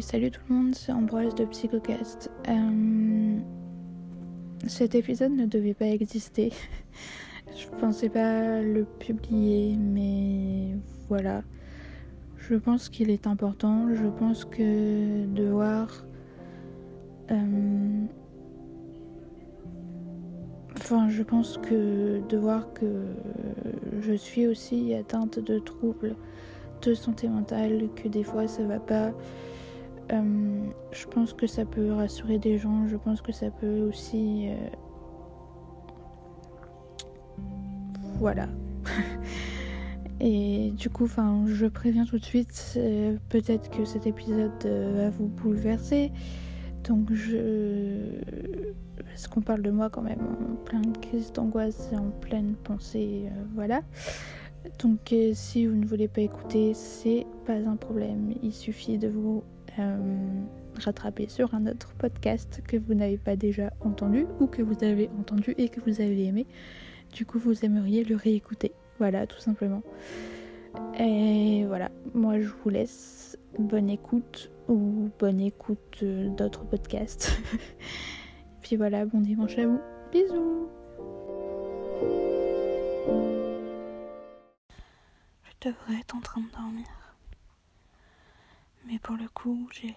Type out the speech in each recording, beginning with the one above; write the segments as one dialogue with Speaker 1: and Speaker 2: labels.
Speaker 1: Salut tout le monde, c'est Ambroise de Psychocast. Euh, cet épisode ne devait pas exister. Je pensais pas le publier, mais voilà. Je pense qu'il est important. Je pense que de voir. Euh, enfin, je pense que de voir que je suis aussi atteinte de troubles de santé mentale, que des fois ça va pas. Euh, je pense que ça peut rassurer des gens, je pense que ça peut aussi... Euh, voilà. Et du coup, je préviens tout de suite, euh, peut-être que cet épisode va vous bouleverser. Donc je... Parce qu'on parle de moi quand même en pleine crise d'angoisse et en pleine pensée, voilà. Donc si vous ne voulez pas écouter, c'est pas un problème. Il suffit de vous euh, rattraper sur un autre podcast que vous n'avez pas déjà entendu ou que vous avez entendu et que vous avez aimé. Du coup, vous aimeriez le réécouter. Voilà, tout simplement. Et voilà, moi je vous laisse. Bonne écoute ou bonne écoute d'autres podcasts. Puis voilà, bon dimanche à vous. Bisous Je devrais être en train de dormir. Mais pour le coup, j'ai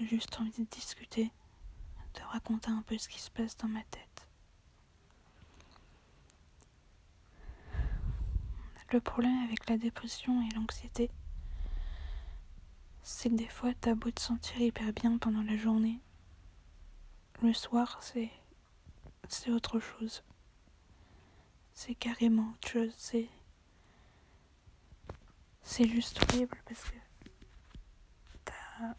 Speaker 1: juste envie de discuter, de raconter un peu ce qui se passe dans ma tête. Le problème avec la dépression et l'anxiété, c'est que des fois, t'as beau te sentir hyper bien pendant la journée. Le soir, c'est. c'est autre chose. C'est carrément autre chose. C'est juste horrible parce que t'as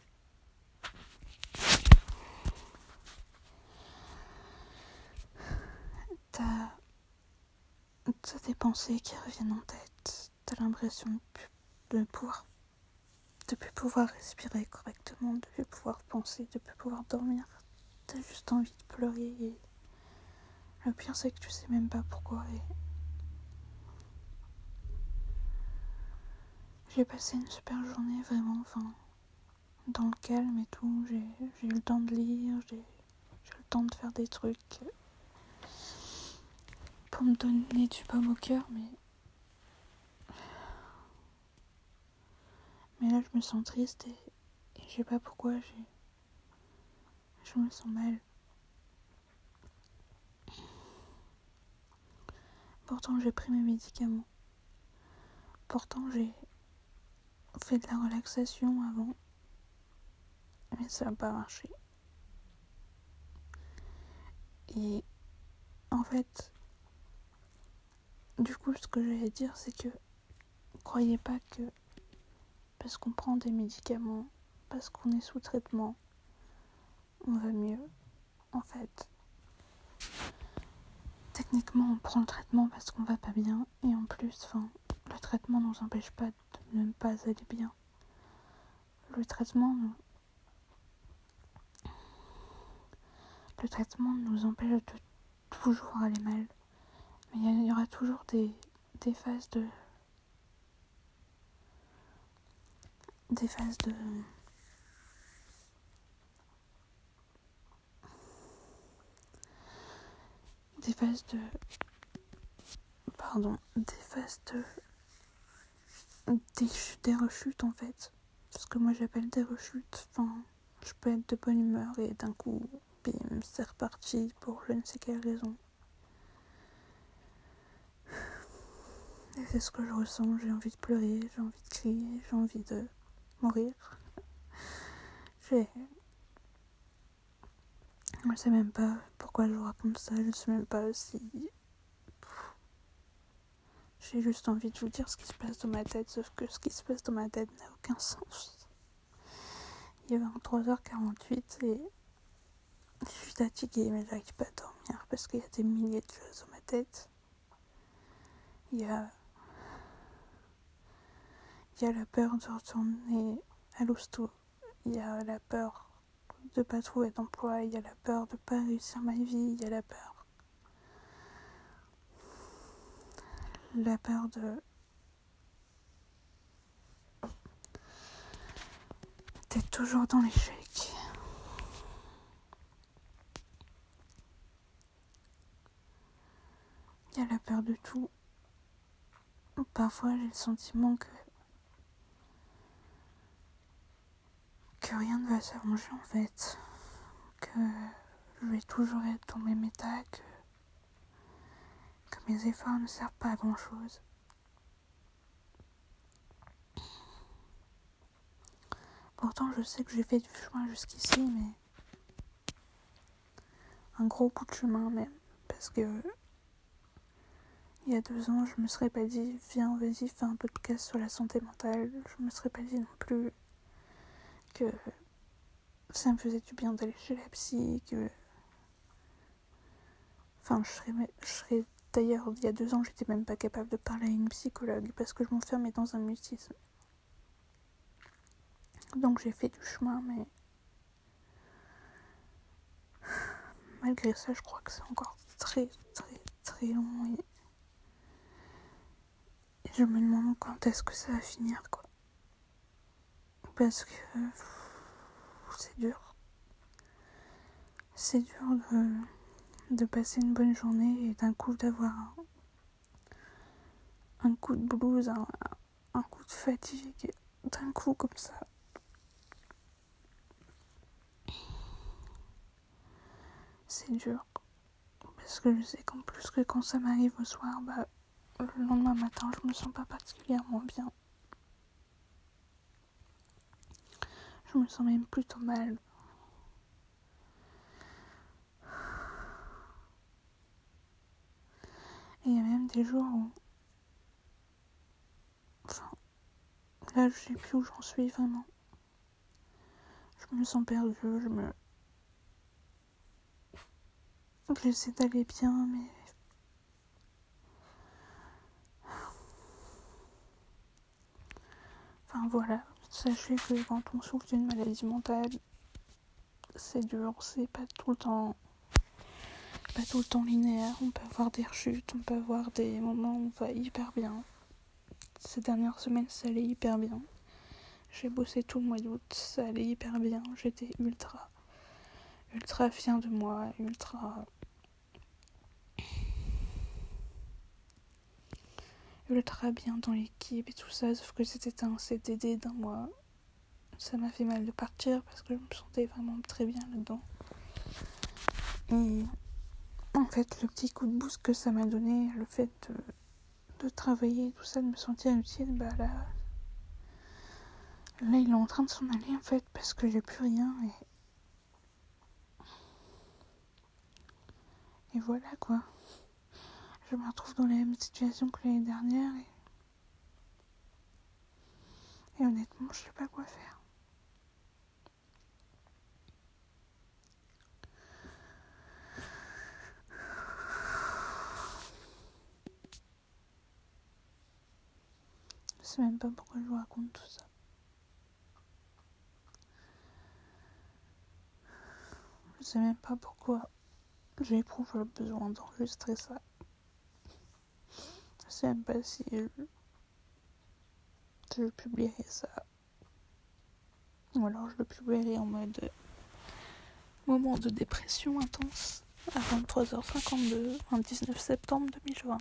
Speaker 1: t'as des pensées qui reviennent en tête. T'as l'impression de, de pouvoir de plus pouvoir respirer correctement de plus pouvoir penser de plus pouvoir dormir. T'as juste envie de pleurer et le pire c'est que tu sais même pas pourquoi et j'ai passé une super journée vraiment enfin dans le calme et tout. J'ai eu le temps de lire, j'ai eu le temps de faire des trucs pour me donner du pomme au cœur, mais. Mais là, je me sens triste et, je sais pas pourquoi. Je me sens mal. Pourtant, j'ai pris mes médicaments. Pourtant, j'ai fait de la relaxation avant mais ça n'a pas marché. Et en fait, du coup, ce que j'allais dire, c'est que croyez pas que parce qu'on prend des médicaments, parce qu'on est sous traitement, on va mieux. En fait, techniquement, on prend le traitement parce qu'on va pas bien, et en plus, enfin, le traitement ne nous empêche pas de ne pas aller bien. Le traitement le traitement nous empêche de toujours aller mal. Mais il y, aura toujours des, des phases de. Des phases de. Des phases de. Pardon, des phases de. Des, des rechutes en fait. Ce que moi j'appelle des rechutes. Enfin, je peux être de bonne humeur et d'un coup c'est reparti pour je ne sais quelle raison. Et c'est ce que je ressens, j'ai envie de pleurer, j'ai envie de crier, j'ai envie de mourir. J'ai... Je sais même pas pourquoi je vous raconte ça, je sais même pas si... J'ai juste envie de vous dire ce qui se passe dans ma tête, sauf que ce qui se passe dans ma tête n'a aucun sens. Il est 23h48 et je suis fatiguée, mais j'arrive pas à dormir parce qu'il y a des milliers de choses dans ma tête. Il y a. Il y a la peur de retourner à l'hosto. Il y a la peur de pas trouver d'emploi. Il y a la peur de pas réussir ma vie. Il y a la peur. La peur de. tête toujours dans l'échec. Il y a la peur de tout. Parfois, j'ai le sentiment que que rien ne va s'arranger en fait, que je vais toujours être dans état, que, que mes efforts ne servent pas à grand chose. Pourtant, je sais que j'ai fait du chemin jusqu'ici, mais un gros bout de chemin même, parce que il y a deux ans, je me serais pas dit, viens, vas-y, fais un podcast sur la santé mentale. Je me serais pas dit non plus que ça me faisait du bien d'aller chez la psy, que. Enfin, je serais, je serais d'ailleurs, il y a deux ans, j'étais même pas capable de parler à une psychologue parce que je m'enfermais dans un mutisme. Donc j'ai fait du chemin, mais malgré ça, je crois que c'est encore très, très, très long. Et... je me demande quand est-ce que ça va finir, quoi. Parce que c'est dur. C'est dur de, de passer une bonne journée et d'un coup d'avoir un, un coup de blues, un, un coup de fatigue, d'un coup comme ça. c'est dur. Parce que je sais qu'en plus que quand ça m'arrive au soir, bah, le lendemain matin, je me sens pas particulièrement bien. Je me sens même plutôt mal. Il y a même des jours où. Enfin. Là, je sais plus où j'en suis vraiment. Je me sens perdue, je me. J'essaie d'aller bien, mais. Enfin voilà, sachez que quand on souffre d'une maladie mentale, c'est dur, c'est pas tout le temps. Pas tout le temps linéaire, on peut avoir des rechutes, on peut avoir des moments où on va hyper bien. Ces dernières semaines, ça allait hyper bien. J'ai bossé tout le mois d'août, ça allait hyper bien, j'étais ultra, ultra fière de moi, ultra ultra bien dans l'équipe et tout ça, sauf que c'était un CDD d'un mois. Ça m'a fait mal de partir parce que je me sentais vraiment très bien là-dedans. En fait, le petit coup de boost que ça m'a donné, le fait de, travailler, tout ça, de me sentir utile, bah là, là, il est en train de s'en aller en fait parce que j'ai plus rien et. Voilà quoi je me retrouve dans la même situation que l'année dernière et honnêtement je sais pas quoi faire. Sais même pas pourquoi je vous raconte tout ça. Je sais même pas pourquoi j'éprouve le besoin d'enregistrer ça. Je sais même pas si je, publierai ça. Ou alors je le publierai en mode moment de dépression intense à 23h52, un 19 septembre 2020.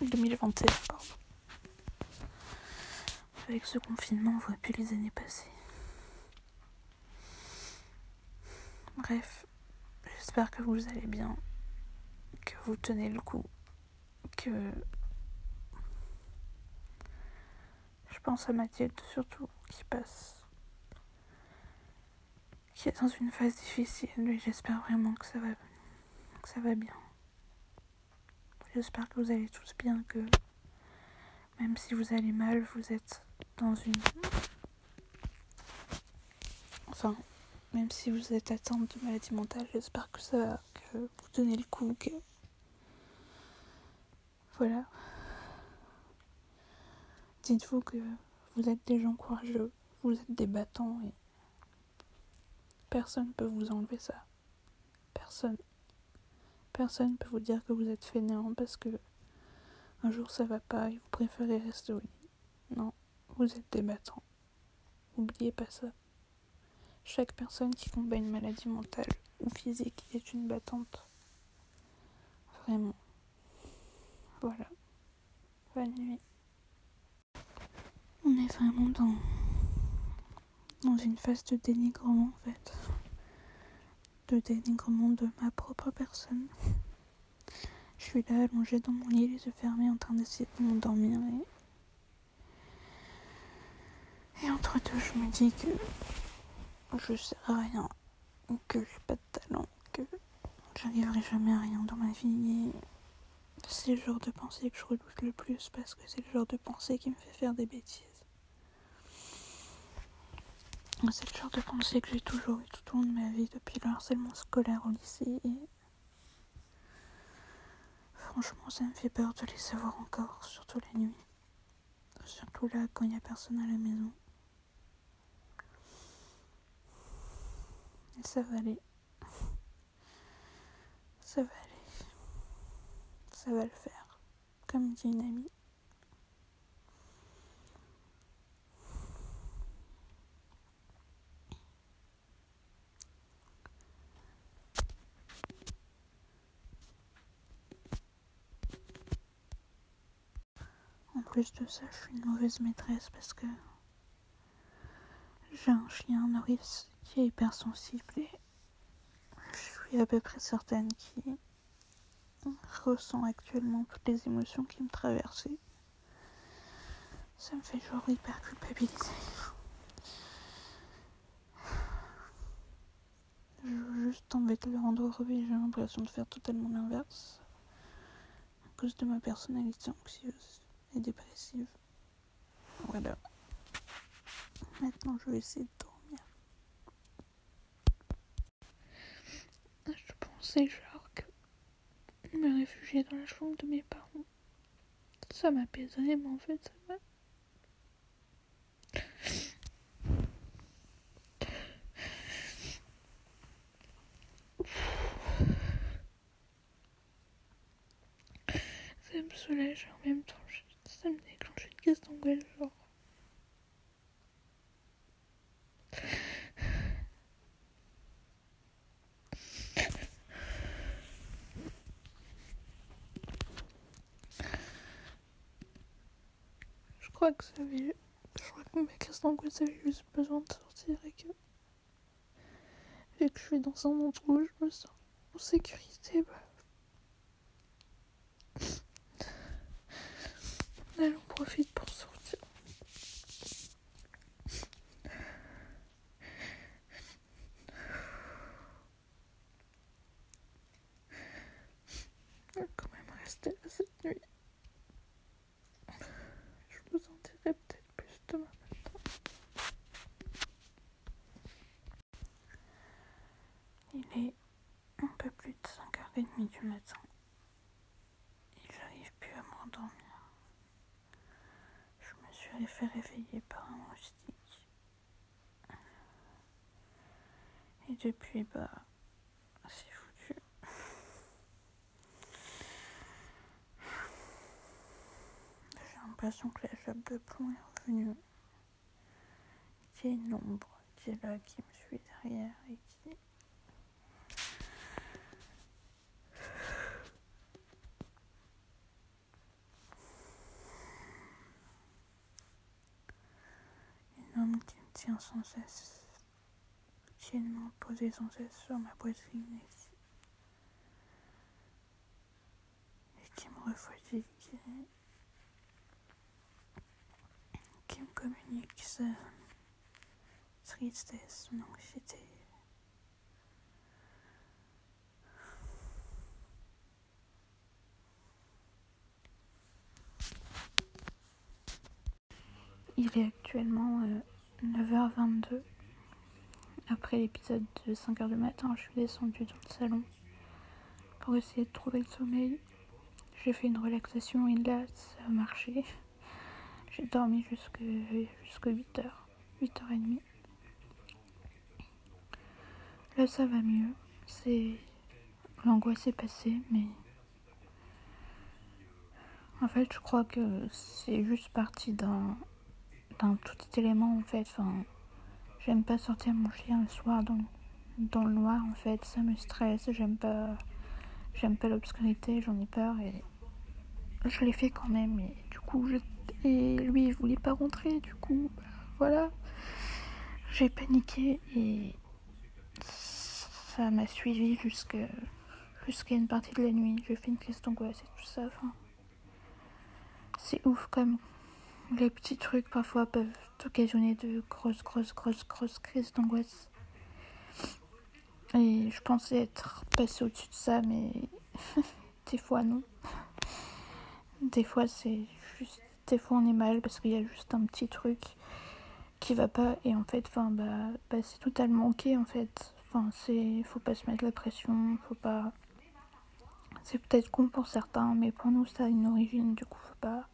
Speaker 1: 2021, pardon. Avec ce confinement, on voit plus les années passées. Bref, j'espère que vous allez bien, que vous tenez le coup que je pense à Mathilde surtout qui passe qui est dans une phase difficile et j'espère vraiment que ça va que ça va bien j'espère que vous allez tous bien que même si vous allez mal vous êtes dans une enfin même si vous êtes atteinte de maladie mentale j'espère que ça va que vous tenez le coup que voilà. Dites-vous que vous êtes des gens courageux, vous êtes des battants et personne ne peut vous enlever ça. Personne. Personne ne peut vous dire que vous êtes fainéant parce que un jour ça va pas et vous préférez rester au lit. Non, vous êtes des battants. oubliez pas ça. Chaque personne qui combat une maladie mentale ou physique est une battante. Vraiment. Voilà. Bonne nuit. On est vraiment dans, dans une phase de dénigrement en fait. De dénigrement de ma propre personne. Je suis là allongée dans mon lit, les yeux fermés, en train d'essayer de m'endormir. Et... et entre deux, je me dis que je sais rien, que j'ai pas de talent, que j'arriverai jamais à rien dans ma vie. c'est le genre de pensée que je redoute le plus parce que c'est le genre de pensée qui me fait faire des bêtises. C'est le genre de pensée que j'ai toujours eu tout au long de ma vie depuis le harcèlement scolaire au lycée et franchement ça me fait peur de les savoir encore, surtout la nuit. Surtout là quand il n'y a personne à la maison. Ça va aller. Ça va aller. Ça va le faire. Comme dit une amie. En plus de ça, je suis une mauvaise maîtresse parce que j'ai un chien Norris qui est hypersensible et je suis à peu près certaine qu'il ressent actuellement toutes les émotions qui me traversent. Ça me fait genre hyper culpabiliser. Juste de le rendre j'ai l'impression de faire totalement l'inverse à cause de ma personnalité anxieuse et dépressive. Voilà. Maintenant, je vais essayer de Genre que me réfugier dans la chambre de mes parents, ça m'apaisait, mais en fait, ça m'a. Ça me soulage en même temps, ça me déclenche une crise d'angoisse, genre. Crois que ça avait. Je crois que ma crise d'angoisse avait juste besoin de sortir et que. Vu que je suis dans un monde où je me sens en sécurité, bah. Allez, on profite pour sortir. On va quand même rester là cette nuit. Il est un peu plus de 5h30 du matin et j'arrive plus à m'endormir. Je me suis fait réveiller par un moustique. Et depuis, bah, c'est foutu. J'ai l'impression que la chape de plomb est revenue. Qu'il y a une ombre qui est là, qui me suit derrière et qui qui me tient sans cesse, main posée sans cesse sur ma poitrine et qui me refroidit, qui, me communique sa tristesse, son anxiété. Il est actuellement euh, 9h22. Après l'épisode de 5h du matin, je suis descendue dans le salon pour essayer de trouver le sommeil. J'ai fait une relaxation et là, ça a marché. J'ai dormi jusqu'à 8h, 8h30. Là, ça va mieux. C'est. L'angoisse est passée, mais. En fait, je crois que c'est juste parti d'un d'un tout petit élément en fait. Enfin, J'aime pas sortir mon chien le soir dans, dans le noir en fait, ça me stresse, j'aime pas j'aime pas l'obscurité, j'en ai peur et je l'ai fait quand même et du coup je, et lui il voulait pas rentrer du coup voilà. J'ai paniqué et ça m'a suivi jusqu'à jusqu'à une partie de la nuit. J'ai fait une crise d'angoisse et tout ça enfin c'est ouf comme les petits trucs parfois peuvent occasionner de grosses grosses grosses grosses crises d'angoisse et je pensais être passée au-dessus de ça mais des fois non des fois, c'est juste. Des fois, on est mal parce qu'il y a juste un petit truc qui va pas. Et en fait, enfin, bah, bah c'est totalement ok en fait. Enfin, c'est. Faut pas se mettre la pression, faut pas. C'est peut-être con pour certains, mais pour nous, ça a une origine, du coup, faut pas.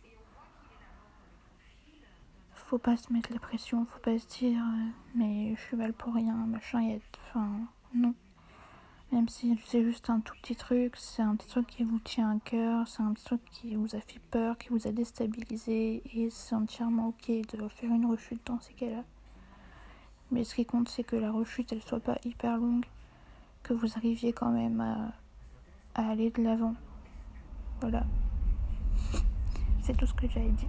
Speaker 1: Faut pas se mettre la pression, faut pas se dire, euh, mais je suis mal pour rien, machin, a... Enfin, non. Même si c'est juste un tout petit truc, c'est un petit truc qui vous tient à cœur, c'est un petit truc qui vous a fait peur, qui vous a déstabilisé, et c'est entièrement ok de faire une rechute dans ces cas-là. Mais ce qui compte, c'est que la rechute, elle soit pas hyper longue, que vous arriviez quand même à, à aller de l'avant. Voilà. C'est tout ce que j'avais dit.